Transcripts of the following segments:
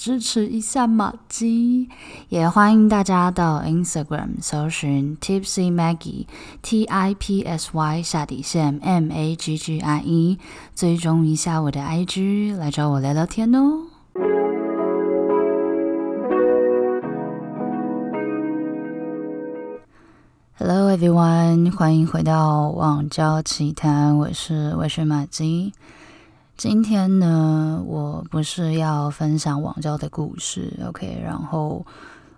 支持一下玛姬，也欢迎大家到 Instagram 搜寻 Tipsy Maggie T I P S Y 下底线 M A G G I E，追踪一下我的 IG，来找我聊聊天哦。Hello everyone，欢迎回到网交奇谈，我是微醺玛姬。今天呢，我不是要分享网交的故事，OK？然后，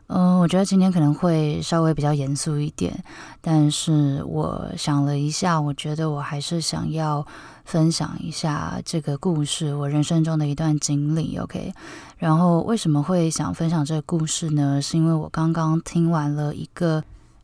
嗯，我觉得今天可能会稍微比较严肃一点，但是我想了一下，我觉得我还是想要分享一下这个故事，我人生中的一段经历，OK？然后为什么会想分享这个故事呢？是因为我刚刚听完了一个。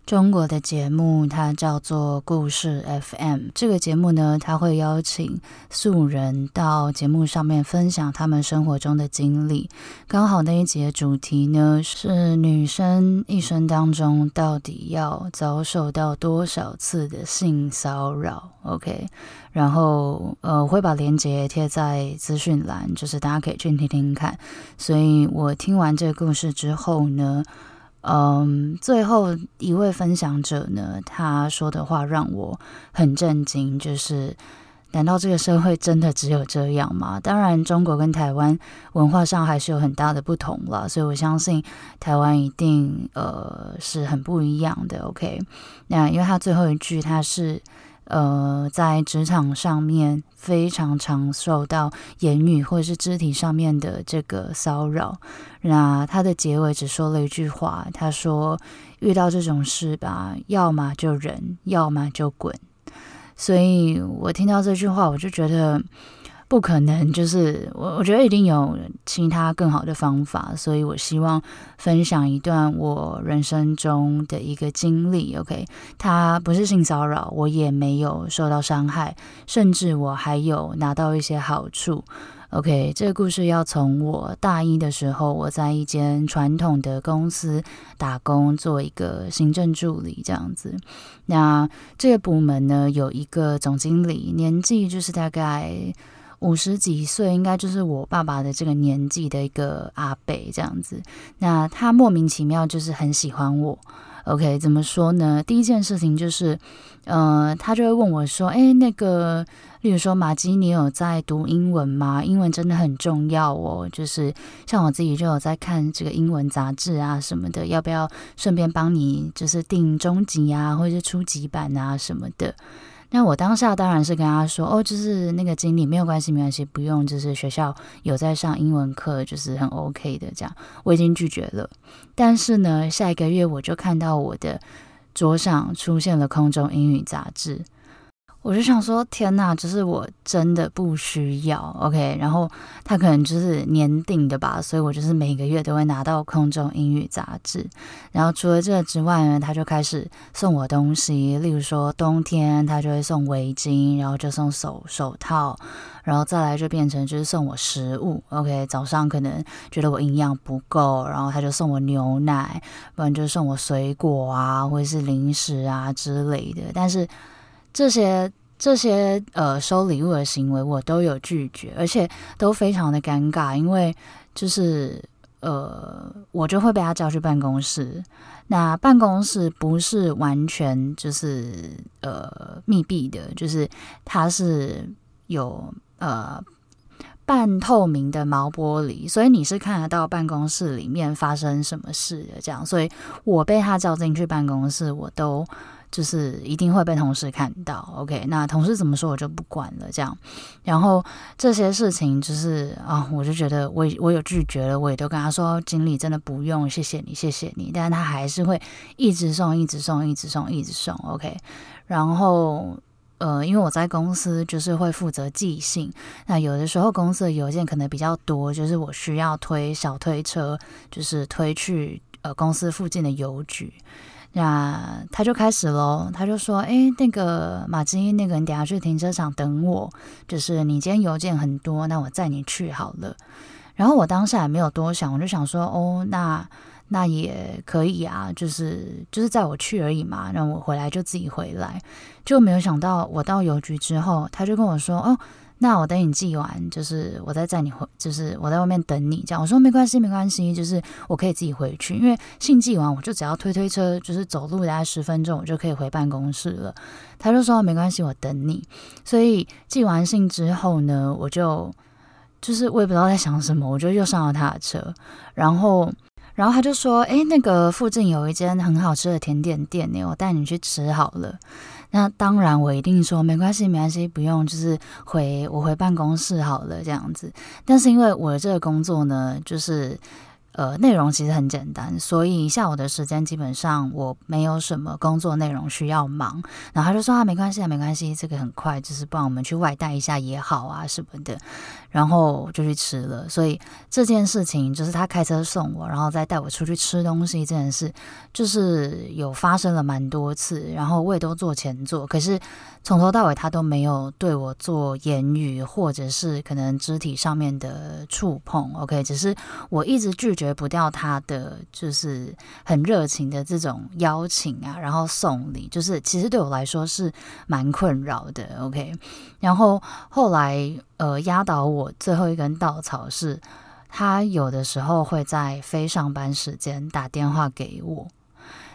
中国的节目，它叫做故事 FM。这个节目呢，它会邀请素人到节目上面分享他们生活中的经历。刚好那一集的主题呢，是女生一生当中到底要遭受到多少次的性骚扰？OK，然后呃，我会把链接贴在资讯栏，就是大家可以去听听看。所以我听完这个故事之后呢，嗯，最后一位分享者呢，他说的话让我很震惊，就是难道这个社会真的只有这样吗？当然，中国跟台湾文化上还是有很大的不同了，所以我相信台湾一定呃是很不一样的。OK，那因为他最后一句他是。呃，在职场上面非常常受到言语或者是肢体上面的这个骚扰。那他的结尾只说了一句话，他说：“遇到这种事吧，要么就忍，要么就滚。”所以我听到这句话，我就觉得。不可能，就是我，我觉得一定有其他更好的方法，所以我希望分享一段我人生中的一个经历。OK，它不是性骚扰，我也没有受到伤害，甚至我还有拿到一些好处。OK，这个故事要从我大一的时候，我在一间传统的公司打工，做一个行政助理这样子。那这个部门呢，有一个总经理，年纪就是大概。五十几岁，应该就是我爸爸的这个年纪的一个阿伯这样子。那他莫名其妙就是很喜欢我。OK，怎么说呢？第一件事情就是，呃，他就会问我说：“诶，那个，例如说，玛姬，你有在读英文吗？英文真的很重要哦。就是像我自己就有在看这个英文杂志啊什么的，要不要顺便帮你就是订中级啊，或者是初级版啊什么的？”那我当下当然是跟他说，哦，就是那个经理没有关系，没关系，不用，就是学校有在上英文课，就是很 OK 的这样，我已经拒绝了。但是呢，下一个月我就看到我的桌上出现了空中英语杂志。我就想说，天呐，就是我真的不需要，OK。然后他可能就是年订的吧，所以我就是每个月都会拿到空中英语杂志。然后除了这个之外呢，他就开始送我东西，例如说冬天他就会送围巾，然后就送手手套，然后再来就变成就是送我食物，OK。早上可能觉得我营养不够，然后他就送我牛奶，不然就送我水果啊，或者是零食啊之类的。但是这些这些呃收礼物的行为我都有拒绝，而且都非常的尴尬，因为就是呃我就会被他叫去办公室，那办公室不是完全就是呃密闭的，就是它是有呃半透明的毛玻璃，所以你是看得到办公室里面发生什么事的，这样，所以我被他叫进去办公室，我都。就是一定会被同事看到，OK？那同事怎么说我就不管了，这样。然后这些事情就是啊，我就觉得我我有拒绝了，我也都跟他说，经理真的不用，谢谢你，谢谢你。但是他还是会一直送，一直送，一直送，一直送，OK？然后呃，因为我在公司就是会负责寄信，那有的时候公司的邮件可能比较多，就是我需要推小推车，就是推去呃公司附近的邮局。那他就开始喽，他就说：“哎，那个马基，那个你等下去停车场等我，就是你今天邮件很多，那我载你去好了。”然后我当下也没有多想，我就想说：“哦，那那也可以啊，就是就是载我去而已嘛，那我回来就自己回来。”就没有想到我到邮局之后，他就跟我说：“哦。”那我等你寄完，就是我再载你回，就是我在外面等你这样。我说没关系，没关系，就是我可以自己回去，因为信寄完我就只要推推车，就是走路大概十分钟，我就可以回办公室了。他就说没关系，我等你。所以寄完信之后呢，我就就是我也不知道在想什么，我就又上了他的车，然后然后他就说，诶，那个附近有一间很好吃的甜点店，我带你去吃好了。那当然，我一定说没关系，没关系，不用，就是回我回办公室好了这样子。但是因为我的这个工作呢，就是。呃，内容其实很简单，所以下午的时间基本上我没有什么工作内容需要忙。然后他就说啊，没关系啊，没关系，这个很快，就是帮我们去外带一下也好啊什么的。然后就去吃了。所以这件事情就是他开车送我，然后再带我出去吃东西这件事，就是有发生了蛮多次。然后我也都坐前座，可是从头到尾他都没有对我做言语或者是可能肢体上面的触碰。OK，只是我一直拒绝。不掉他的就是很热情的这种邀请啊，然后送礼，就是其实对我来说是蛮困扰的。OK，然后后来呃压倒我最后一根稻草是，他有的时候会在非上班时间打电话给我。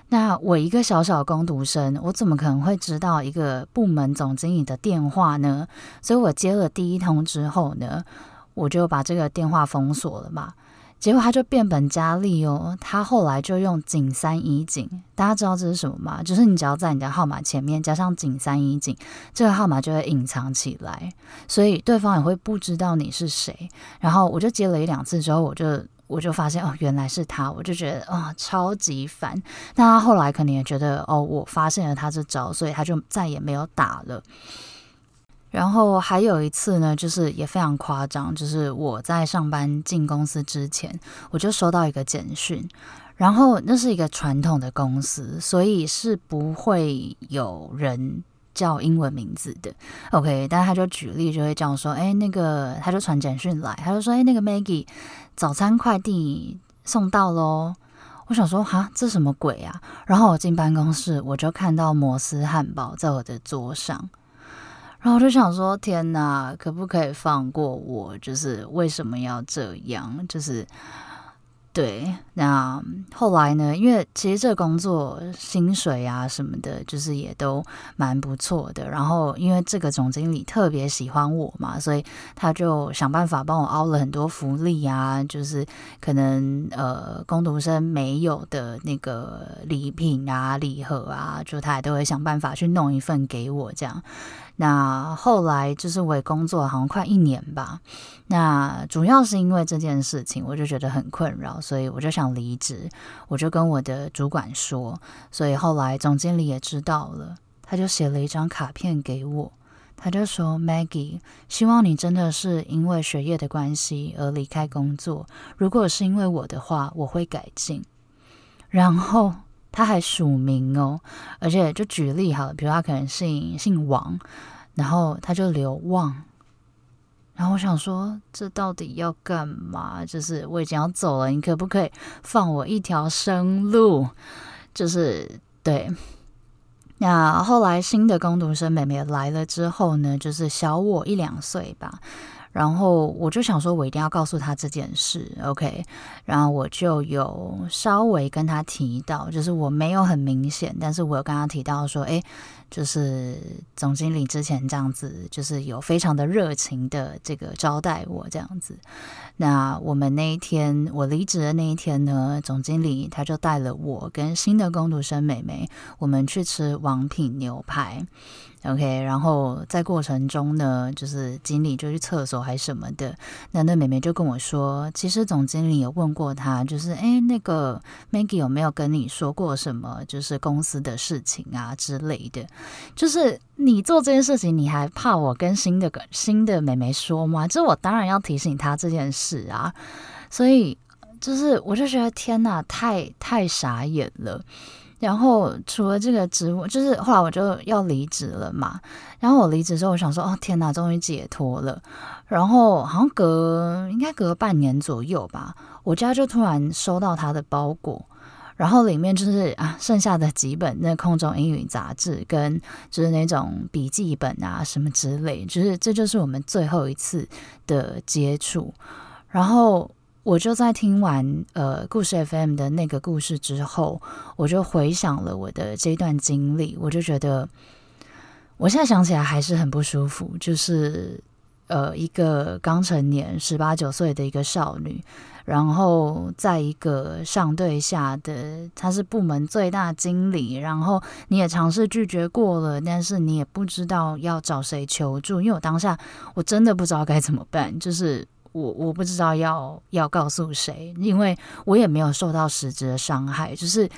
那我一个小小工读生，我怎么可能会知道一个部门总经理的电话呢？所以我接了第一通之后呢，我就把这个电话封锁了嘛。结果他就变本加厉哦，他后来就用井三一井，大家知道这是什么吗？就是你只要在你的号码前面加上井三一井，这个号码就会隐藏起来，所以对方也会不知道你是谁。然后我就接了一两次之后，我就我就发现哦，原来是他，我就觉得啊、超级烦。但他后来可能也觉得哦，我发现了他这招，所以他就再也没有打了。然后还有一次呢，就是也非常夸张，就是我在上班进公司之前，我就收到一个简讯，然后那是一个传统的公司，所以是不会有人叫英文名字的，OK？但他就举例，就会这样说，哎，那个他就传简讯来，他就说，哎，那个 Maggie，早餐快递送到喽。我想说，哈，这什么鬼啊？然后我进办公室，我就看到摩斯汉堡在我的桌上。然后我就想说，天哪，可不可以放过我？就是为什么要这样？就是。对，那后来呢？因为其实这工作薪水啊什么的，就是也都蛮不错的。然后因为这个总经理特别喜欢我嘛，所以他就想办法帮我凹了很多福利啊，就是可能呃工读生没有的那个礼品啊、礼盒啊，就他也都会想办法去弄一份给我这样。那后来就是我也工作好像快一年吧。那主要是因为这件事情，我就觉得很困扰，所以我就想离职。我就跟我的主管说，所以后来总经理也知道了，他就写了一张卡片给我，他就说：“Maggie，希望你真的是因为学业的关系而离开工作。如果是因为我的话，我会改进。”然后。他还署名哦，而且就举例好了，比如他可能姓姓王，然后他就留旺。然后我想说，这到底要干嘛？就是我已经要走了，你可不可以放我一条生路？就是对。那后来新的工读生妹妹来了之后呢，就是小我一两岁吧。然后我就想说，我一定要告诉他这件事，OK？然后我就有稍微跟他提到，就是我没有很明显，但是我有跟他提到说，诶，就是总经理之前这样子，就是有非常的热情的这个招待我这样子。那我们那一天，我离职的那一天呢，总经理他就带了我跟新的工读生妹妹，我们去吃王品牛排。OK，然后在过程中呢，就是经理就去厕所还什么的，那那妹妹就跟我说，其实总经理有问过他，就是诶，那个 Maggie 有没有跟你说过什么，就是公司的事情啊之类的，就是你做这件事情，你还怕我跟新的新的妹妹说吗？这我当然要提醒她这件事啊，所以就是我就觉得天哪，太太傻眼了。然后除了这个职务，就是后来我就要离职了嘛。然后我离职之后，我想说，哦天哪，终于解脱了。然后好像隔应该隔半年左右吧，我家就突然收到他的包裹。然后里面就是啊，剩下的几本那空中英语杂志，跟就是那种笔记本啊什么之类，就是这就是我们最后一次的接触。然后我就在听完呃故事 FM 的那个故事之后，我就回想了我的这段经历，我就觉得我现在想起来还是很不舒服，就是呃一个刚成年十八九岁的一个少女。然后在一个上对下的，她是部门最大经理，然后你也尝试拒绝过了，但是你也不知道要找谁求助，因为我当下我真的不知道该怎么办，就是我我不知道要要告诉谁，因为我也没有受到实质的伤害，就是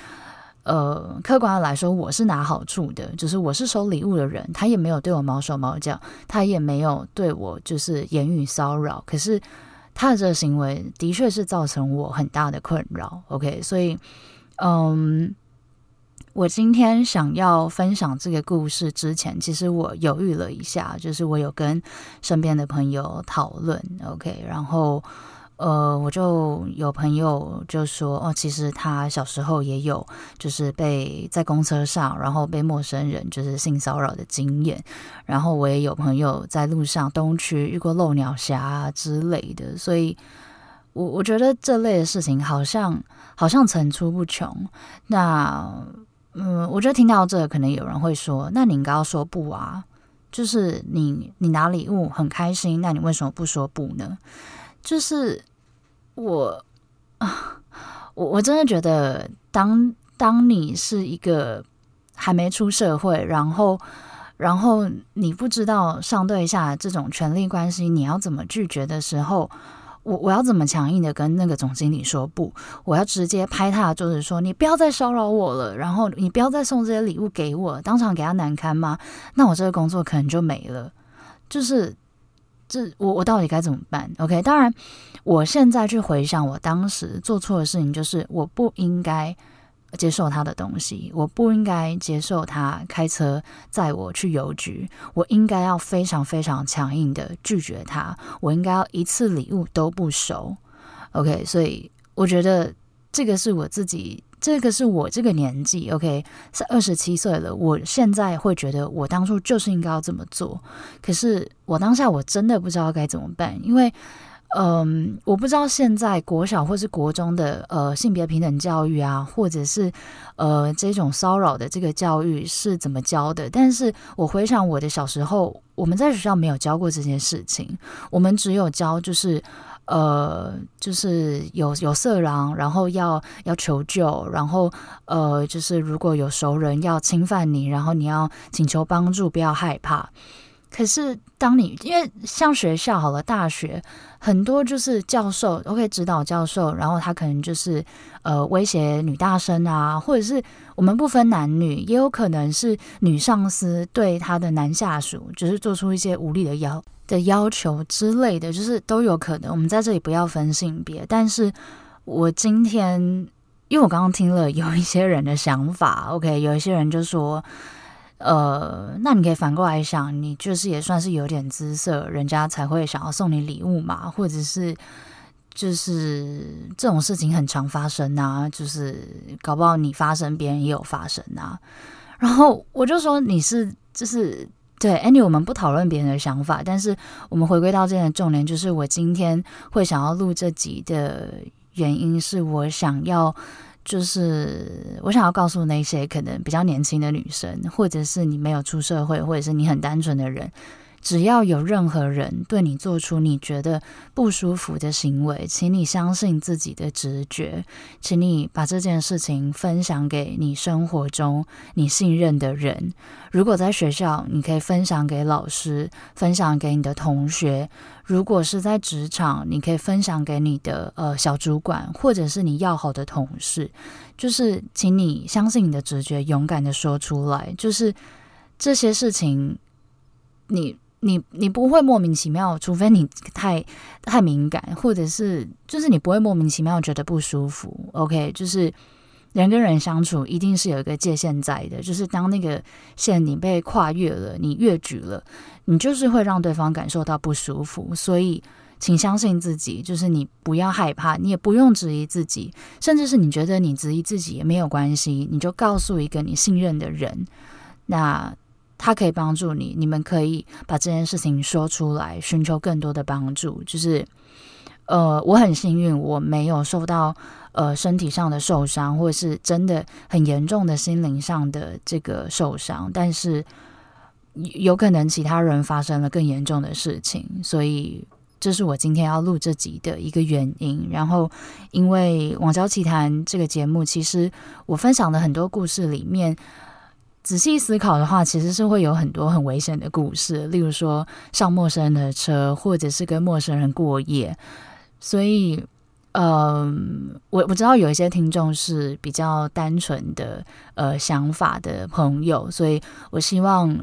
呃，客观的来说，我是拿好处的，就是我是收礼物的人，他也没有对我毛手毛脚，他也没有对我就是言语骚扰，可是。他的这个行为的确是造成我很大的困扰，OK，所以，嗯，我今天想要分享这个故事之前，其实我犹豫了一下，就是我有跟身边的朋友讨论，OK，然后。呃，我就有朋友就说，哦，其实他小时候也有，就是被在公车上，然后被陌生人就是性骚扰的经验。然后我也有朋友在路上东区遇过漏鸟侠之类的，所以我我觉得这类的事情好像好像层出不穷。那嗯，我觉得听到这，可能有人会说，那你应该要说不啊，就是你你拿礼物很开心，那你为什么不说不呢？就是我啊，我我真的觉得当，当你是一个还没出社会，然后然后你不知道上对下这种权力关系，你要怎么拒绝的时候，我我要怎么强硬的跟那个总经理说不？我要直接拍他的桌子说：“你不要再骚扰我了，然后你不要再送这些礼物给我，当场给他难堪吗？那我这个工作可能就没了。”就是。这我我到底该怎么办？OK，当然，我现在去回想我当时做错的事情，就是我不应该接受他的东西，我不应该接受他开车载我去邮局，我应该要非常非常强硬的拒绝他，我应该要一次礼物都不收。OK，所以我觉得这个是我自己。这个是我这个年纪，OK，是二十七岁了。我现在会觉得，我当初就是应该要这么做。可是我当下我真的不知道该怎么办，因为，嗯，我不知道现在国小或是国中的呃性别平等教育啊，或者是呃这种骚扰的这个教育是怎么教的。但是我回想我的小时候，我们在学校没有教过这件事情，我们只有教就是。呃，就是有有色狼，然后要要求救，然后呃，就是如果有熟人要侵犯你，然后你要请求帮助，不要害怕。可是当你因为像学校好了，大学很多就是教授，OK，指导教授，然后他可能就是呃威胁女大生啊，或者是我们不分男女，也有可能是女上司对他的男下属，就是做出一些无理的要的要求之类的，就是都有可能。我们在这里不要分性别，但是我今天，因为我刚刚听了有一些人的想法，OK，有一些人就说，呃，那你可以反过来想，你就是也算是有点姿色，人家才会想要送你礼物嘛，或者是就是这种事情很常发生啊，就是搞不好你发生，别人也有发生啊。然后我就说你是就是。对，Any，我们不讨论别人的想法，但是我们回归到这的重点，就是我今天会想要录这集的原因，是我想要，就是我想要告诉那些可能比较年轻的女生，或者是你没有出社会，或者是你很单纯的人。只要有任何人对你做出你觉得不舒服的行为，请你相信自己的直觉，请你把这件事情分享给你生活中你信任的人。如果在学校，你可以分享给老师，分享给你的同学；如果是在职场，你可以分享给你的呃小主管，或者是你要好的同事。就是，请你相信你的直觉，勇敢的说出来。就是这些事情，你。你你不会莫名其妙，除非你太太敏感，或者是就是你不会莫名其妙觉得不舒服。OK，就是人跟人相处一定是有一个界限在的，就是当那个线你被跨越了，你越矩了，你就是会让对方感受到不舒服。所以，请相信自己，就是你不要害怕，你也不用质疑自己，甚至是你觉得你质疑自己也没有关系，你就告诉一个你信任的人，那他可以帮助你，你们可以把这件事情说出来，寻求更多的帮助。就是，呃，我很幸运，我没有受到。呃，身体上的受伤，或者是真的很严重的心灵上的这个受伤，但是有可能其他人发生了更严重的事情，所以这是我今天要录这集的一个原因。然后，因为《网交奇谈》这个节目，其实我分享的很多故事里面，仔细思考的话，其实是会有很多很危险的故事，例如说上陌生人的车，或者是跟陌生人过夜，所以。嗯，我我知道有一些听众是比较单纯的呃想法的朋友，所以我希望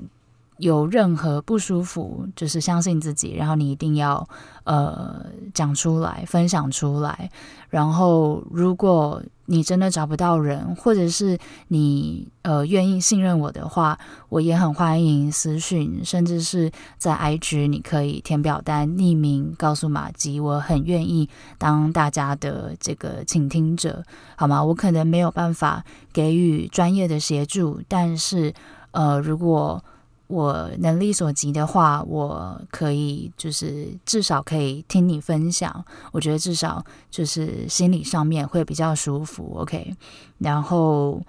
有任何不舒服，就是相信自己，然后你一定要呃讲出来，分享出来，然后如果。你真的找不到人，或者是你呃愿意信任我的话，我也很欢迎私讯，甚至是在 IG，你可以填表单匿名告诉玛吉，我很愿意当大家的这个倾听者，好吗？我可能没有办法给予专业的协助，但是呃，如果我能力所及的话，我可以就是至少可以听你分享，我觉得至少就是心理上面会比较舒服。OK，然后，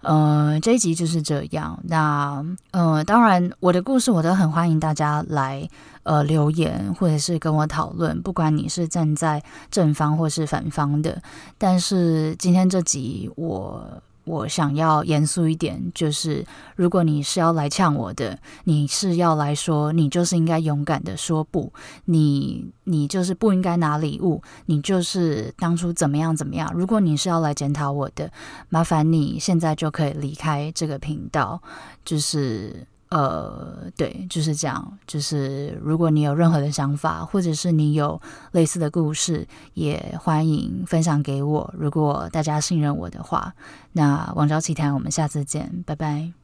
呃，这一集就是这样。那，呃，当然我的故事我都很欢迎大家来呃留言或者是跟我讨论，不管你是站在正方或是反方的。但是今天这集我。我想要严肃一点，就是如果你是要来呛我的，你是要来说，你就是应该勇敢的说不，你你就是不应该拿礼物，你就是当初怎么样怎么样。如果你是要来检讨我的，麻烦你现在就可以离开这个频道，就是。呃，对，就是这样。就是如果你有任何的想法，或者是你有类似的故事，也欢迎分享给我。如果大家信任我的话，那王朝奇谈，我们下次见，拜拜。